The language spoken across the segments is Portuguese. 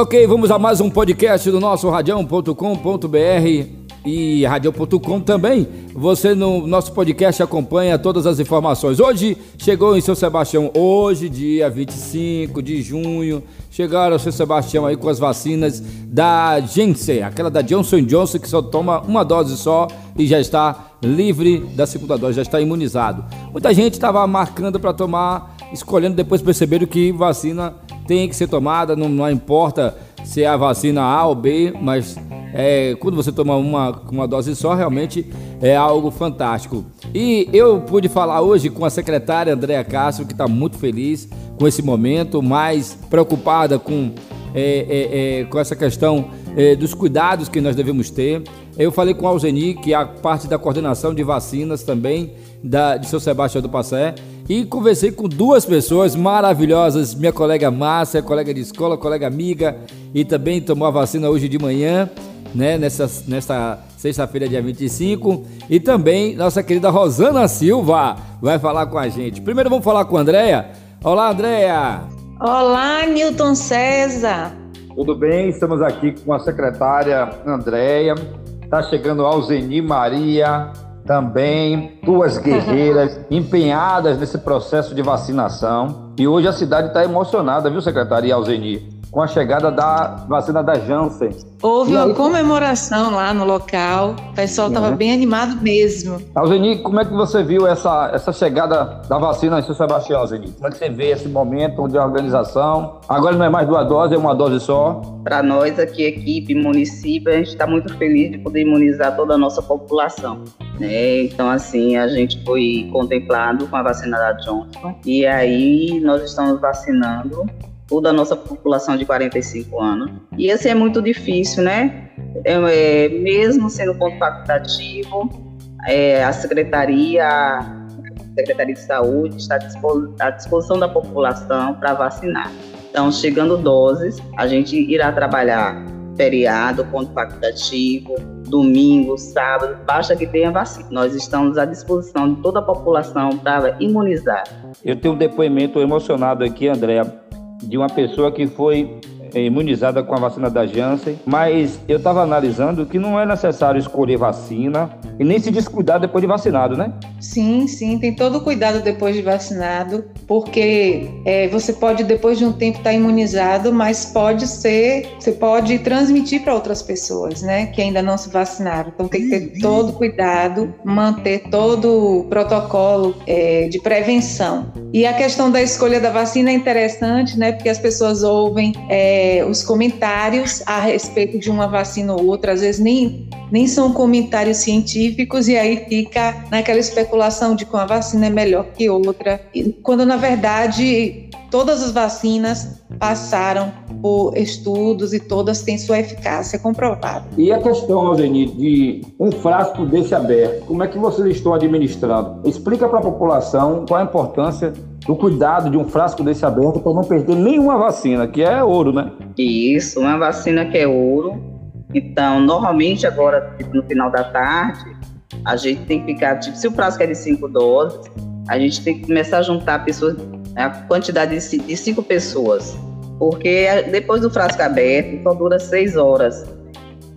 Ok, vamos a mais um podcast do nosso radião.com.br e radio.com também. Você no nosso podcast acompanha todas as informações. Hoje chegou em São Sebastião, hoje, dia 25 de junho, chegaram o São Sebastião aí com as vacinas da Janssen, aquela da Johnson Johnson que só toma uma dose só e já está livre da segunda dose, já está imunizado. Muita gente estava marcando para tomar, escolhendo, depois perceberam que vacina tem que ser tomada, não, não importa se é a vacina A ou B, mas é, quando você toma uma, uma dose só, realmente é algo fantástico. E eu pude falar hoje com a secretária Andréa Castro, que está muito feliz com esse momento, mais preocupada com, é, é, é com essa questão é, dos cuidados que nós devemos ter. Eu falei com a Alzeni, que é a parte da coordenação de vacinas também da, de São Sebastião do Passé, e conversei com duas pessoas maravilhosas, minha colega Márcia, colega de escola, colega amiga, e também tomou a vacina hoje de manhã né, nessa, nessa sexta-feira, dia 25. E também nossa querida Rosana Silva vai falar com a gente. Primeiro vamos falar com a Andréia. Olá, Andréia! Olá, Newton César! Tudo bem? Estamos aqui com a secretária Andréia. Está chegando Alzeni Maria, também duas guerreiras empenhadas nesse processo de vacinação. E hoje a cidade está emocionada, viu, secretária Alzeni? Com a chegada da vacina da Janssen. Houve uma comemoração lá no local, o pessoal estava uhum. bem animado mesmo. Alzeni, como é que você viu essa, essa chegada da vacina em São Sebastião, Alzeni? Como é que você vê esse momento de organização? Agora não é mais duas doses, é uma dose só? Para nós aqui, equipe, município, a gente está muito feliz de poder imunizar toda a nossa população. Né? Então, assim, a gente foi contemplado com a vacina da Johnson e aí nós estamos vacinando toda a nossa população de 45 anos. E esse é muito difícil, né? É, é, mesmo sendo ponto facultativo, é, a Secretaria, a Secretaria de Saúde está à disposição da população para vacinar. Então, chegando doses, a gente irá trabalhar feriado, ponto facultativo, domingo, sábado, basta que tenha vacina. Nós estamos à disposição de toda a população para imunizar. Eu tenho um depoimento emocionado aqui, Andréa, de uma pessoa que foi é, imunizada com a vacina da Janssen, mas eu estava analisando que não é necessário escolher vacina e nem se descuidar depois de vacinado, né? Sim, sim, tem todo o cuidado depois de vacinado, porque é, você pode depois de um tempo estar tá imunizado, mas pode ser, você pode transmitir para outras pessoas, né, que ainda não se vacinaram. Então tem que ter todo o cuidado, manter todo o protocolo é, de prevenção. E a questão da escolha da vacina é interessante, né, porque as pessoas ouvem é, os comentários a respeito de uma vacina ou outra, às vezes nem, nem são comentários científicos, e aí fica naquela especulação de que uma vacina é melhor que outra, quando na verdade todas as vacinas passaram por estudos e todas têm sua eficácia comprovada. E a questão, Alzeni, de um frasco desse aberto, como é que vocês estão administrando? Explica para a população qual a importância do cuidado de um frasco desse aberto para não perder nenhuma vacina, que é ouro, né? Isso, uma vacina que é ouro. Então, normalmente agora, tipo, no final da tarde, a gente tem que ficar, tipo, se o frasco é de cinco doses, a gente tem que começar a juntar pessoas, a quantidade de cinco pessoas, porque depois do frasco aberto só dura seis horas.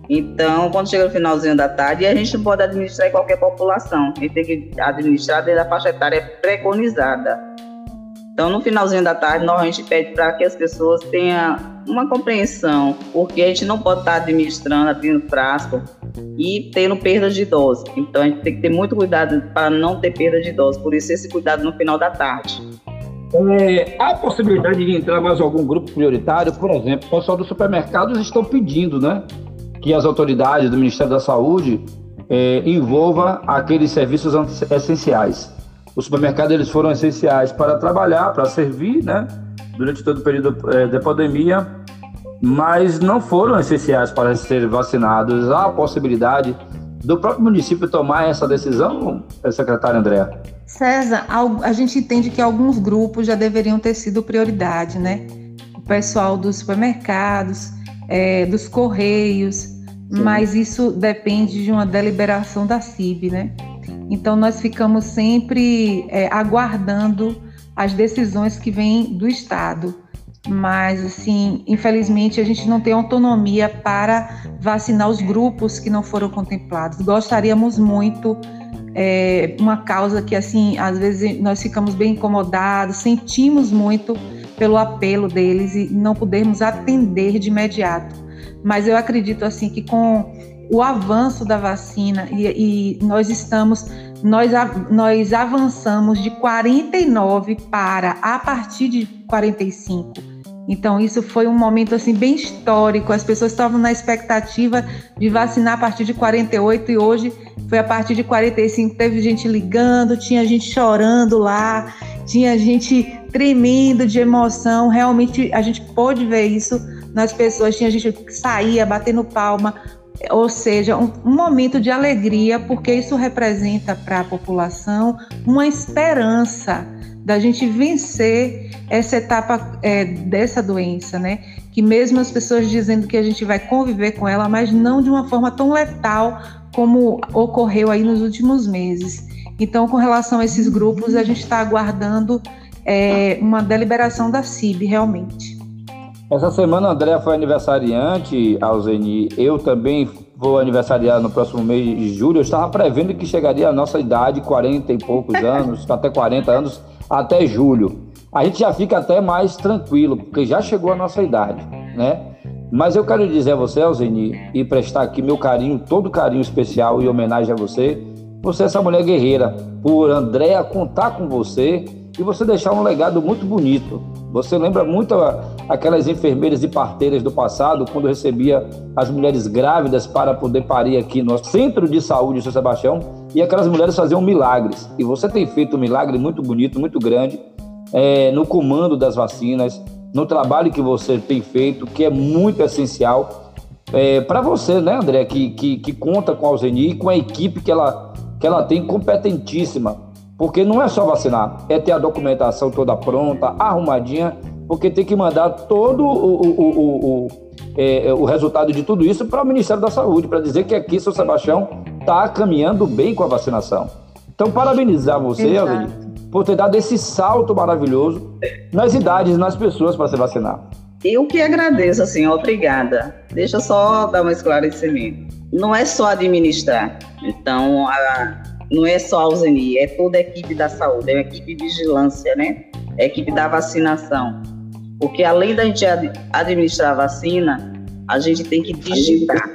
Então, quando chega no finalzinho da tarde, a gente não pode administrar em qualquer população, a gente tem que administrar desde a faixa etária preconizada. Então, no finalzinho da tarde, nós a gente pede para que as pessoas tenham uma compreensão, porque a gente não pode estar administrando, abrindo frasco e tendo perda de dose. Então, a gente tem que ter muito cuidado para não ter perda de dose. Por isso, esse cuidado no final da tarde. É, há possibilidade de entrar mais algum grupo prioritário? Por exemplo, o pessoal dos supermercados estão pedindo, né? Que as autoridades do Ministério da Saúde é, envolva aqueles serviços essenciais os supermercados eles foram essenciais para trabalhar, para servir, né? Durante todo o período é, da pandemia, mas não foram essenciais para ser vacinados. Há a possibilidade do próprio município tomar essa decisão, secretário André? César, a gente entende que alguns grupos já deveriam ter sido prioridade, né? O pessoal dos supermercados, é, dos correios, Sim. mas isso depende de uma deliberação da CIB, né? Então, nós ficamos sempre é, aguardando as decisões que vêm do Estado. mas assim, infelizmente a gente não tem autonomia para vacinar os grupos que não foram contemplados. Gostaríamos muito é uma causa que assim às vezes nós ficamos bem incomodados, sentimos muito pelo apelo deles e não podemos atender de imediato. Mas eu acredito assim que com o avanço da vacina e, e nós estamos nós, nós avançamos de 49 para a partir de 45. Então isso foi um momento assim bem histórico. As pessoas estavam na expectativa de vacinar a partir de 48 e hoje foi a partir de 45. Teve gente ligando, tinha gente chorando lá, tinha gente tremendo de emoção. Realmente a gente pôde ver isso nas pessoas. Tinha gente que saía batendo palma, ou seja, um, um momento de alegria, porque isso representa para a população uma esperança da gente vencer essa etapa é, dessa doença, né? Que mesmo as pessoas dizendo que a gente vai conviver com ela, mas não de uma forma tão letal como ocorreu aí nos últimos meses. Então, com relação a esses grupos, a gente está aguardando é, uma deliberação da CIB, realmente. Essa semana a Andréa foi aniversariante, Alzeni. Eu também vou aniversariar no próximo mês de julho. Eu estava prevendo que chegaria a nossa idade, 40 e poucos anos, até 40 anos, até julho. A gente já fica até mais tranquilo, porque já chegou a nossa idade, né? Mas eu quero dizer a você, Alzeni, e prestar aqui meu carinho, todo carinho especial e homenagem a você. Você é essa mulher guerreira, por Andréa contar com você e você deixar um legado muito bonito. Você lembra muito aquelas enfermeiras e parteiras do passado, quando recebia as mulheres grávidas para poder parir aqui no Centro de Saúde de São Sebastião, e aquelas mulheres faziam milagres. E você tem feito um milagre muito bonito, muito grande, é, no comando das vacinas, no trabalho que você tem feito, que é muito essencial é, para você, né, André, que, que, que conta com a Alzeni e com a equipe que ela, que ela tem competentíssima porque não é só vacinar, é ter a documentação toda pronta, arrumadinha, porque tem que mandar todo o, o, o, o, é, o resultado de tudo isso para o Ministério da Saúde, para dizer que aqui São Sebastião está caminhando bem com a vacinação. Então, parabenizar você, Evelyn, por ter dado esse salto maravilhoso nas idades, nas pessoas para se vacinar. Eu que agradeço, assim, obrigada. Deixa eu só dar um esclarecimento. Não é só administrar. Então, a, não é só a Alzeni, é toda a equipe da saúde, é a equipe de vigilância, né? É a equipe da vacinação. Porque além da gente administrar a vacina, a gente tem que digitar.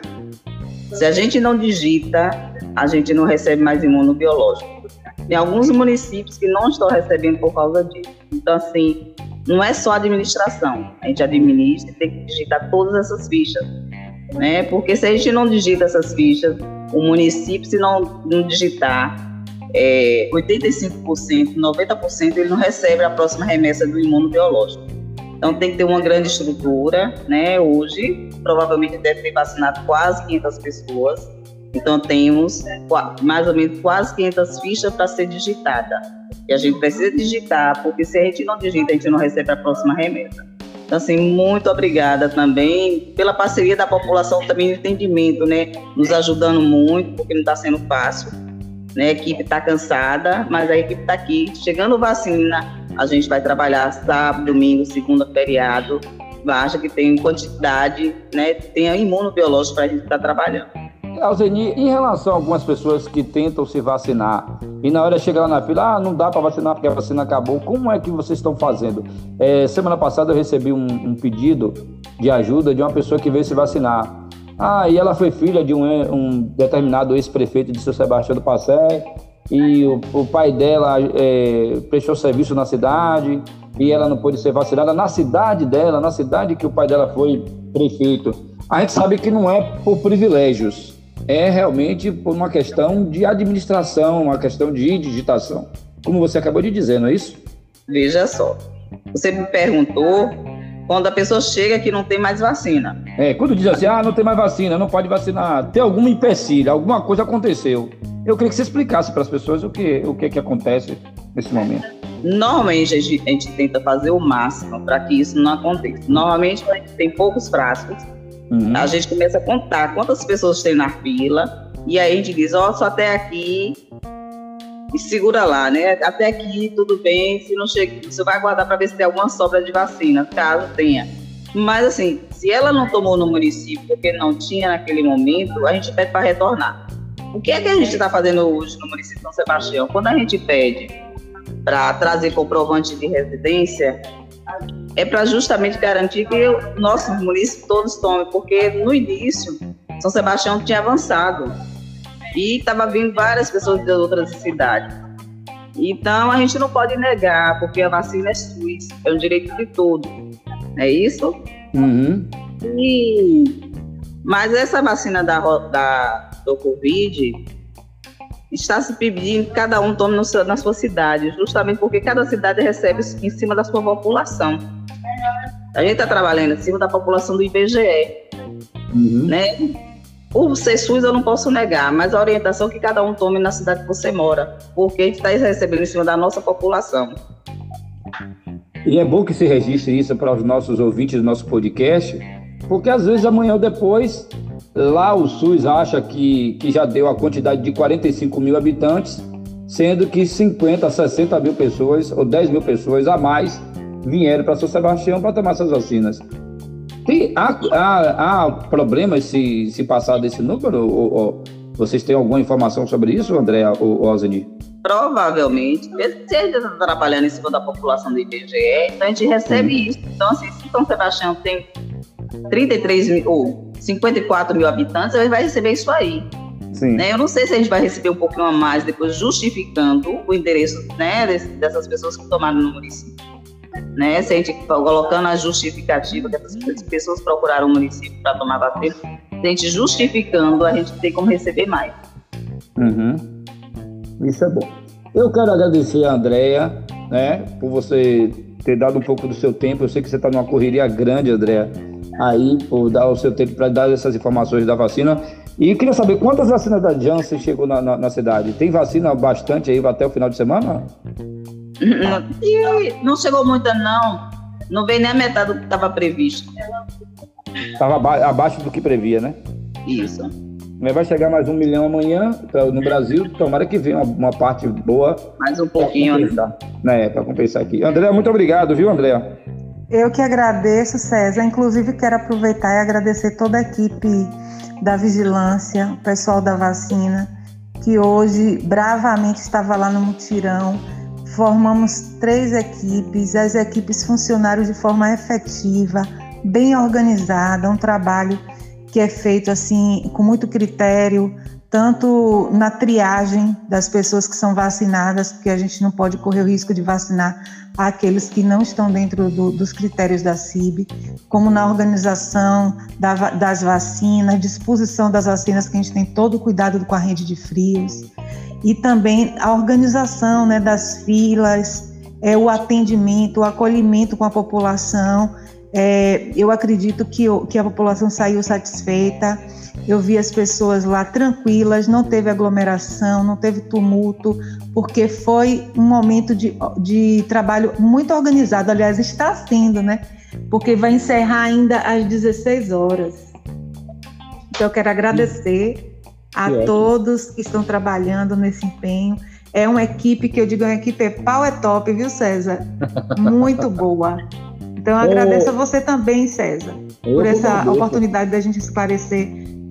Se a gente não digita, a gente não recebe mais imunobiológico. Tem alguns municípios que não estão recebendo por causa disso. Então, assim, não é só administração. A gente administra e tem que digitar todas essas fichas. Né? Porque se a gente não digita essas fichas, o município, se não, não digitar é, 85%, 90%, ele não recebe a próxima remessa do imunobiológico. Então tem que ter uma grande estrutura, né? Hoje, provavelmente deve ter vacinado quase 500 pessoas. Então temos mais ou menos quase 500 fichas para ser digitada. E a gente precisa digitar, porque se a gente não digita, a gente não recebe a próxima remessa. Então, assim, muito obrigada também pela parceria da população, também no entendimento, né? Nos ajudando muito, porque não está sendo fácil. Né? A equipe está cansada, mas a equipe está aqui. Chegando vacina, a gente vai trabalhar sábado, domingo, segunda, feriado. Basta que tem quantidade, né? Tenha imunobiológico para a gente estar tá trabalhando. Alzeni, em relação a algumas pessoas que tentam se vacinar e na hora chega lá na fila, ah, não dá para vacinar porque a vacina acabou, como é que vocês estão fazendo? É, semana passada eu recebi um, um, pedido de ajuda de uma pessoa que veio se vacinar. Ah, e ela foi filha de um, um determinado ex-prefeito de São Sebastião do Passé e o, o pai dela é, prestou serviço na cidade e ela não pôde ser vacinada na cidade dela, na cidade que o pai dela foi prefeito. A gente sabe que não é por privilégios, é realmente por uma questão de administração, uma questão de digitação. Como você acabou de dizer, não é isso? Veja só. Você me perguntou quando a pessoa chega que não tem mais vacina. É, quando diz assim, ah, não tem mais vacina, não pode vacinar, tem algum empecilho, alguma coisa aconteceu. Eu queria que você explicasse para as pessoas o que, o que, que acontece nesse momento. Normalmente a gente, a gente tenta fazer o máximo para que isso não aconteça. Normalmente a gente tem poucos frascos Uhum. A gente começa a contar quantas pessoas tem na fila, e aí a gente diz, ó, oh, só até aqui e segura lá, né? Até aqui tudo bem, se não chega, você vai aguardar para ver se tem alguma sobra de vacina, caso tenha. Mas assim, se ela não tomou no município porque não tinha naquele momento, a gente pede para retornar. O que é que a gente está fazendo hoje no município de São Sebastião? Quando a gente pede para trazer comprovante de residência, é para justamente garantir que o nosso município todos tomem, porque no início São Sebastião tinha avançado e estava vindo várias pessoas de outras cidades. Então a gente não pode negar, porque a vacina é SUS, é um direito de todo. É isso? Uhum. E, mas essa vacina da, da, do Covid está se pedindo que cada um tome seu, na sua cidade, justamente porque cada cidade recebe em cima da sua população. A gente está trabalhando em cima da população do IBGE. Uhum. Né? O ser SUS eu não posso negar, mas a orientação é que cada um tome na cidade que você mora, porque a gente está recebendo em cima da nossa população. E é bom que se registre isso para os nossos ouvintes do nosso podcast, porque às vezes amanhã ou depois, lá o SUS acha que, que já deu a quantidade de 45 mil habitantes, sendo que 50, 60 mil pessoas ou 10 mil pessoas a mais vieram para São Sebastião para tomar essas vacinas. Tem, há, há, há problemas se, se passar desse número? Ou, ou, vocês têm alguma informação sobre isso, André ou, Alzeni? Provavelmente. Se a gente está trabalhando em cima da população do IBGE, então a gente recebe Sim. isso. Então, assim, se São Sebastião tem 33 mil, ou 54 mil habitantes, ele vai receber isso aí. Né? Eu não sei se a gente vai receber um pouquinho a mais depois, justificando o endereço né, dessas pessoas que tomaram no município né? Se a gente colocando a justificativa que essas pessoas procuraram o município para tomar vacina, a gente justificando, a gente tem como receber mais. Uhum. Isso é bom. Eu quero agradecer a Andrea, né, por você ter dado um pouco do seu tempo. Eu sei que você está numa correria grande, Andrea, aí por dar o seu tempo para dar essas informações da vacina. E queria saber quantas vacinas da Janssen chegou na, na, na cidade. Tem vacina bastante aí até o final de semana? E não chegou muita, não. Não veio nem a metade do que estava previsto. Estava abaixo do que previa, né? Isso. Mas vai chegar mais um milhão amanhã no Brasil. Tomara que venha uma, uma parte boa. Mais um pouquinho, né? né? Para compensar aqui. André, muito obrigado, viu, André? Eu que agradeço, César. Inclusive, quero aproveitar e agradecer toda a equipe da vigilância, o pessoal da vacina, que hoje bravamente estava lá no mutirão Formamos três equipes, as equipes funcionaram de forma efetiva, bem organizada, um trabalho que é feito assim com muito critério, tanto na triagem das pessoas que são vacinadas, porque a gente não pode correr o risco de vacinar aqueles que não estão dentro do, dos critérios da CIB, como na organização da, das vacinas, disposição das vacinas, que a gente tem todo o cuidado com a rede de frios e também a organização né, das filas, é, o atendimento, o acolhimento com a população. É, eu acredito que, que a população saiu satisfeita. Eu vi as pessoas lá tranquilas, não teve aglomeração, não teve tumulto, porque foi um momento de, de trabalho muito organizado. Aliás, está sendo, né? Porque vai encerrar ainda às 16 horas. Então, eu quero agradecer a que todos que estão trabalhando nesse empenho. É uma equipe que eu digo, é uma equipe é pau é top, viu, César? Muito boa. Então eu agradeço a você também, César, por essa oportunidade da gente esclarecer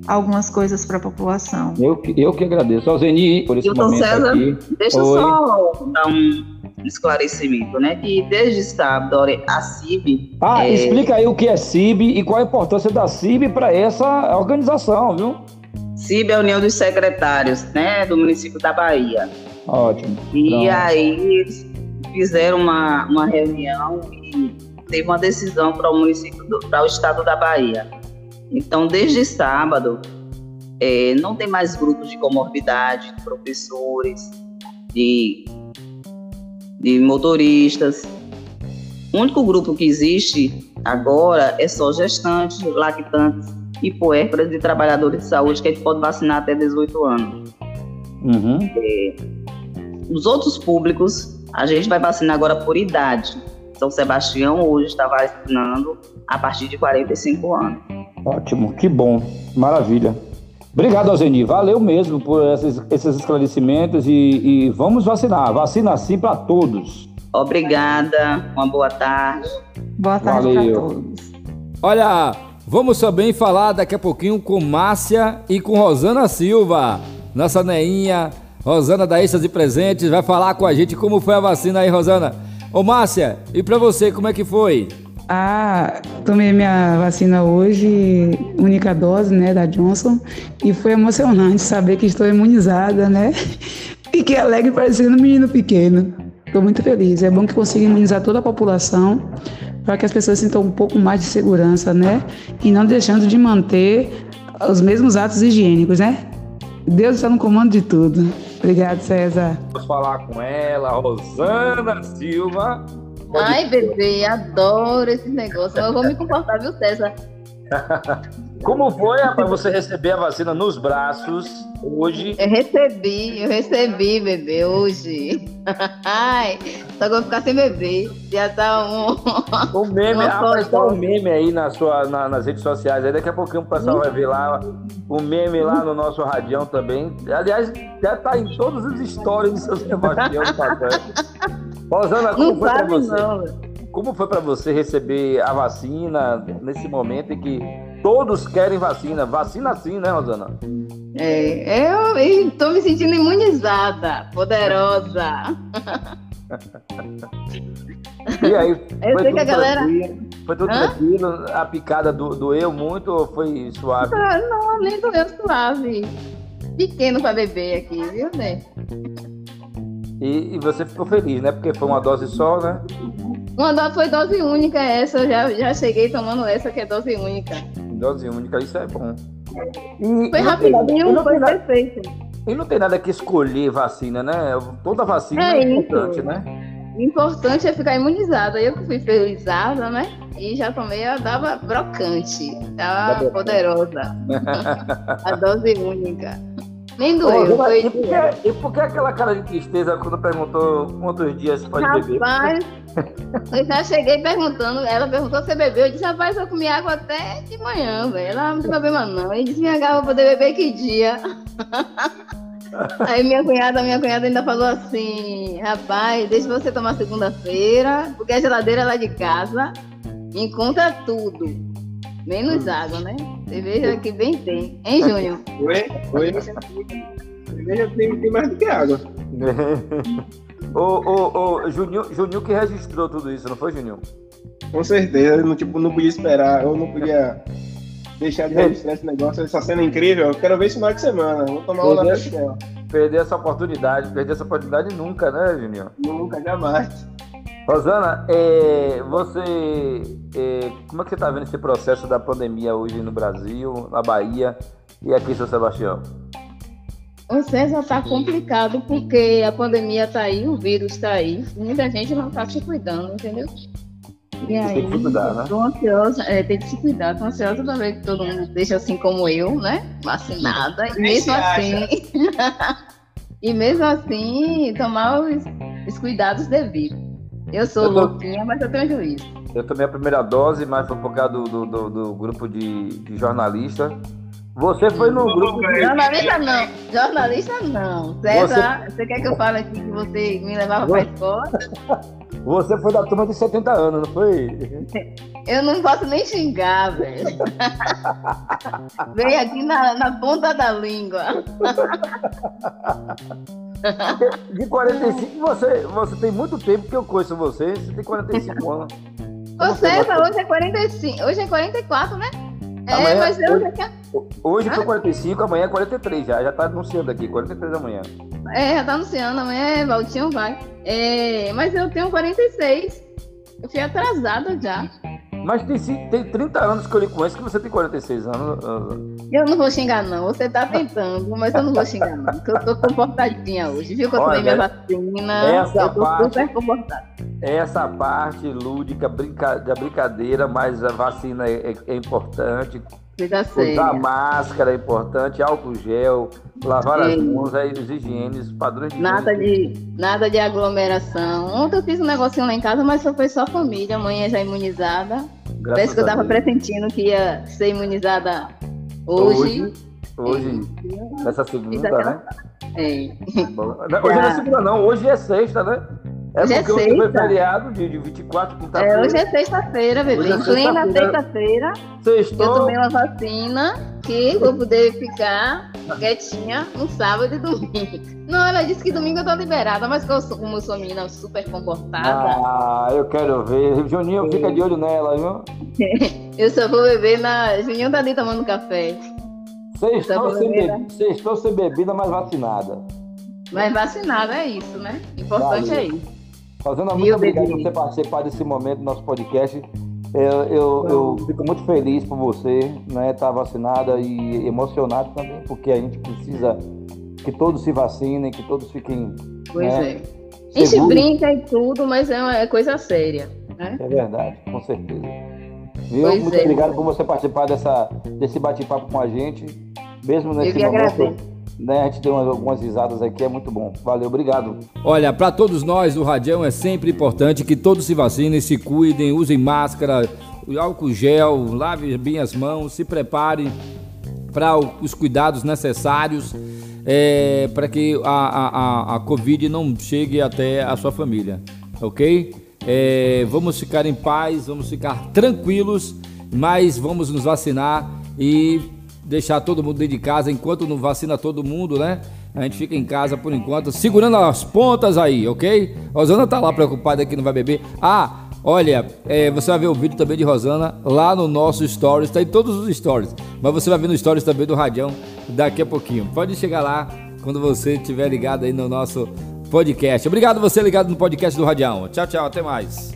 algumas coisas para a população. Eu, eu que agradeço. Ao Zeni, por esse Hilton momento César, aqui. deixa eu só dar um esclarecimento, né? Que desde sábado a CIB... Ah, é... explica aí o que é CIB e qual a importância da CIB para essa organização, viu? CIB é a União dos Secretários, né, do município da Bahia. Ótimo. E Pronto. aí eles fizeram uma, uma reunião e teve uma decisão para o município, para o estado da Bahia. Então, desde sábado, é, não tem mais grupos de comorbidade, de professores, de, de motoristas. O único grupo que existe agora é só gestantes, lactantes e puérperas de trabalhadores de saúde que a gente pode vacinar até 18 anos. Uhum. É, os outros públicos, a gente vai vacinar agora por idade. São Sebastião hoje está vacinando a partir de 45 anos. Ótimo, que bom, maravilha. Obrigado, Alzeni. Valeu mesmo por esses, esses esclarecimentos e, e, vamos vacinar. Vacina sim para todos. Obrigada. Uma boa tarde. Boa tarde para todos. Olha, vamos também falar daqui a pouquinho com Márcia e com Rosana Silva. Nossa neinha, Rosana da Extras e Presentes, vai falar com a gente como foi a vacina aí, Rosana. Ô Márcia, e para você, como é que foi? Ah, tomei minha vacina hoje, única dose, né, da Johnson, e foi emocionante saber que estou imunizada, né? Fiquei alegre parecendo um menino pequeno. Estou muito feliz. É bom que consiga imunizar toda a população para que as pessoas sintam um pouco mais de segurança, né? E não deixando de manter os mesmos atos higiênicos, né? Deus está no comando de tudo. Obrigado, César. Vamos falar com ela, Rosana Silva. Ai, bebê, adoro esse negócio. Eu vou me comportar, viu, César? Como foi, rapaz, você receber a vacina nos braços hoje? Eu recebi, eu recebi, bebê, hoje. Ai, só que eu vou ficar sem bebê. Já tá um. O meme, rapaz, tá um meme aí na sua, na, nas redes sociais. Aí daqui a pouquinho o pessoal vai ver lá o meme lá no nosso radião também. Aliás, já tá em todos os stories do seu Sebastião Rosana, como não foi para você? Não. Como foi para você receber a vacina nesse momento em que todos querem vacina? Vacina sim, né, Rosana? É, eu estou me sentindo imunizada, poderosa. e aí, eu sei que a galera. Foi tudo Hã? tranquilo? A picada do, doeu muito ou foi suave? Não, não nem doeu suave. Pequeno para beber aqui, viu, né? E, e, você ficou feliz, né? Porque foi uma dose só, né? Uma dose foi dose única essa, eu já, já cheguei tomando essa que é dose única. Dose única, isso é bom. E, foi rapidinho, foi perfeito. E não tem nada que escolher vacina, né? Toda vacina é, é importante, né? Importante é ficar imunizada. Eu que fui felizada, né? E já tomei, ela dava brocante, tava poderosa. a dose única. Nem doeu. Oh, e, por que, e por que aquela cara de tristeza quando perguntou quantos dias pode rapaz, beber? Rapaz, eu já cheguei perguntando, ela perguntou se bebeu. Eu disse, rapaz, eu comi água até de manhã, velho. Ela não tem problema não. Eu disse, minha garra, vou poder beber que dia? Aí minha cunhada, minha cunhada ainda falou assim, rapaz, deixa você tomar segunda-feira, porque a geladeira lá de casa encontra tudo. Menos água, né? Cerveja que bem tem. Hein, Júnior? Oi? Oi? Cerveja tem, tem mais do que água. ô, ô, ô, Juninho, Juninho que registrou tudo isso, não foi, Juninho? Com certeza, não, tipo, não podia esperar, eu não podia deixar de registrar esse negócio, essa cena incrível. Eu quero ver isso no final de semana. Vou tomar uma na dela. Perder essa oportunidade, perder essa oportunidade nunca, né, Juninho? Nunca, jamais. Rosana, é, você, é, como é que você está vendo esse processo da pandemia hoje no Brasil, na Bahia e aqui em São Sebastião? O César está complicado porque a pandemia está aí, o vírus está aí, muita gente não está se cuidando, entendeu? E aí, tem que se cuidar, né? Tô ansiosa, é, tem que se cuidar, tô ansiosa para ver que todo mundo deixa assim como eu, né? Vacinada, e mesmo assim. e mesmo assim, tomar os, os cuidados devidos. Eu sou eu tô... louquinha, mas eu tenho juízo. Eu tomei a primeira dose, mas foi por causa do, do, do, do grupo de, de jornalistas. Você foi no grupo. De... Jornalista não. Jornalista não. César, você... você quer que eu fale aqui que você me levava para a escola? Você foi da turma de 70 anos, não foi? Eu não posso nem xingar, velho. Veio aqui na, na ponta da língua. De 45 você, você tem muito tempo que eu conheço você, você tem 45 anos. Você, hoje é 45, hoje é 44, né? É, amanhã, mas eu hoje, já... hoje foi 45, amanhã é 43 já, já tá anunciando aqui, 43 da manhã. É, já tá anunciando, amanhã é Valtinho vai. É, mas eu tenho 46, eu fui atrasada já. Mas tem, tem 30 anos que eu lhe conheço que você tem 46 anos. Eu não vou xingar, não. Você tá tentando, mas eu não vou xingar, não. Porque eu tô comportadinha hoje. Viu que eu tomei minha vacina? Essa eu tô parte, super comportada. Essa parte lúdica, brinca, da brincadeira, mas a vacina é, é, é importante. Usar máscara é importante, álcool gel, lavar as mãos, aí, os higienes, padrões de nada de Nada de aglomeração. Ontem eu fiz um negocinho lá em casa, mas só foi só família, amanhã já imunizada. Graças Parece que eu tava pressentindo que ia ser imunizada hoje. hoje. Hoje, nessa segunda, né? É. Bom, Hoje não é segunda, não. Hoje é sexta, né? É Hoje é porque hoje foi sexta. feriado de, de 24, quinta-feira. É, hoje é sexta-feira, bebê. É plena sexta-feira. sexta-feira, eu tomei uma vacina que vou poder ficar quietinha no sábado e domingo. Não, ela disse que domingo eu tô liberada, mas como eu sou, como eu sou menina super comportada, Ah, eu quero ver. Juninho fica de olho nela, viu? eu só vou beber na. Juninho tá ali tomando café. Sextou sem, bebida. Sextou sem bebida, mas vacinada. Mas vacinada é isso, né? Importante Valeu. é isso. Fazendo muito obrigado bebê? por você participar desse momento do nosso podcast. Eu, eu, eu fico muito feliz por você, né? Estar vacinada e emocionado também, porque a gente precisa que todos se vacinem, que todos fiquem. Pois né, é. A gente seguros. brinca e tudo, mas é, uma, é coisa séria. Né? É verdade, com certeza. Viu? Pois Muito é. obrigado por você participar dessa, desse bate-papo com a gente. Mesmo nesse momento, agradeço. Né, a gente deu umas- algumas risadas aqui, é muito bom. Valeu, obrigado. Olha, para todos nós do Radião é sempre importante que todos se vacinem, se cuidem, usem máscara, álcool gel, lave bem as mãos, se preparem para os cuidados necessários é, para que a, a, a, a Covid não chegue até a sua família, ok? É, vamos ficar em paz, vamos ficar tranquilos, mas vamos nos vacinar e deixar todo mundo dentro de casa enquanto não vacina todo mundo, né? A gente fica em casa por enquanto, segurando as pontas aí, ok? Rosana tá lá preocupada que não vai beber. Ah, Olha, é, você vai ver o vídeo também de Rosana lá no nosso Stories, tá em todos os Stories. Mas você vai ver no Stories também do Radião daqui a pouquinho. Pode chegar lá quando você estiver ligado aí no nosso podcast. Obrigado você ligado no podcast do Radião. Tchau, tchau, até mais.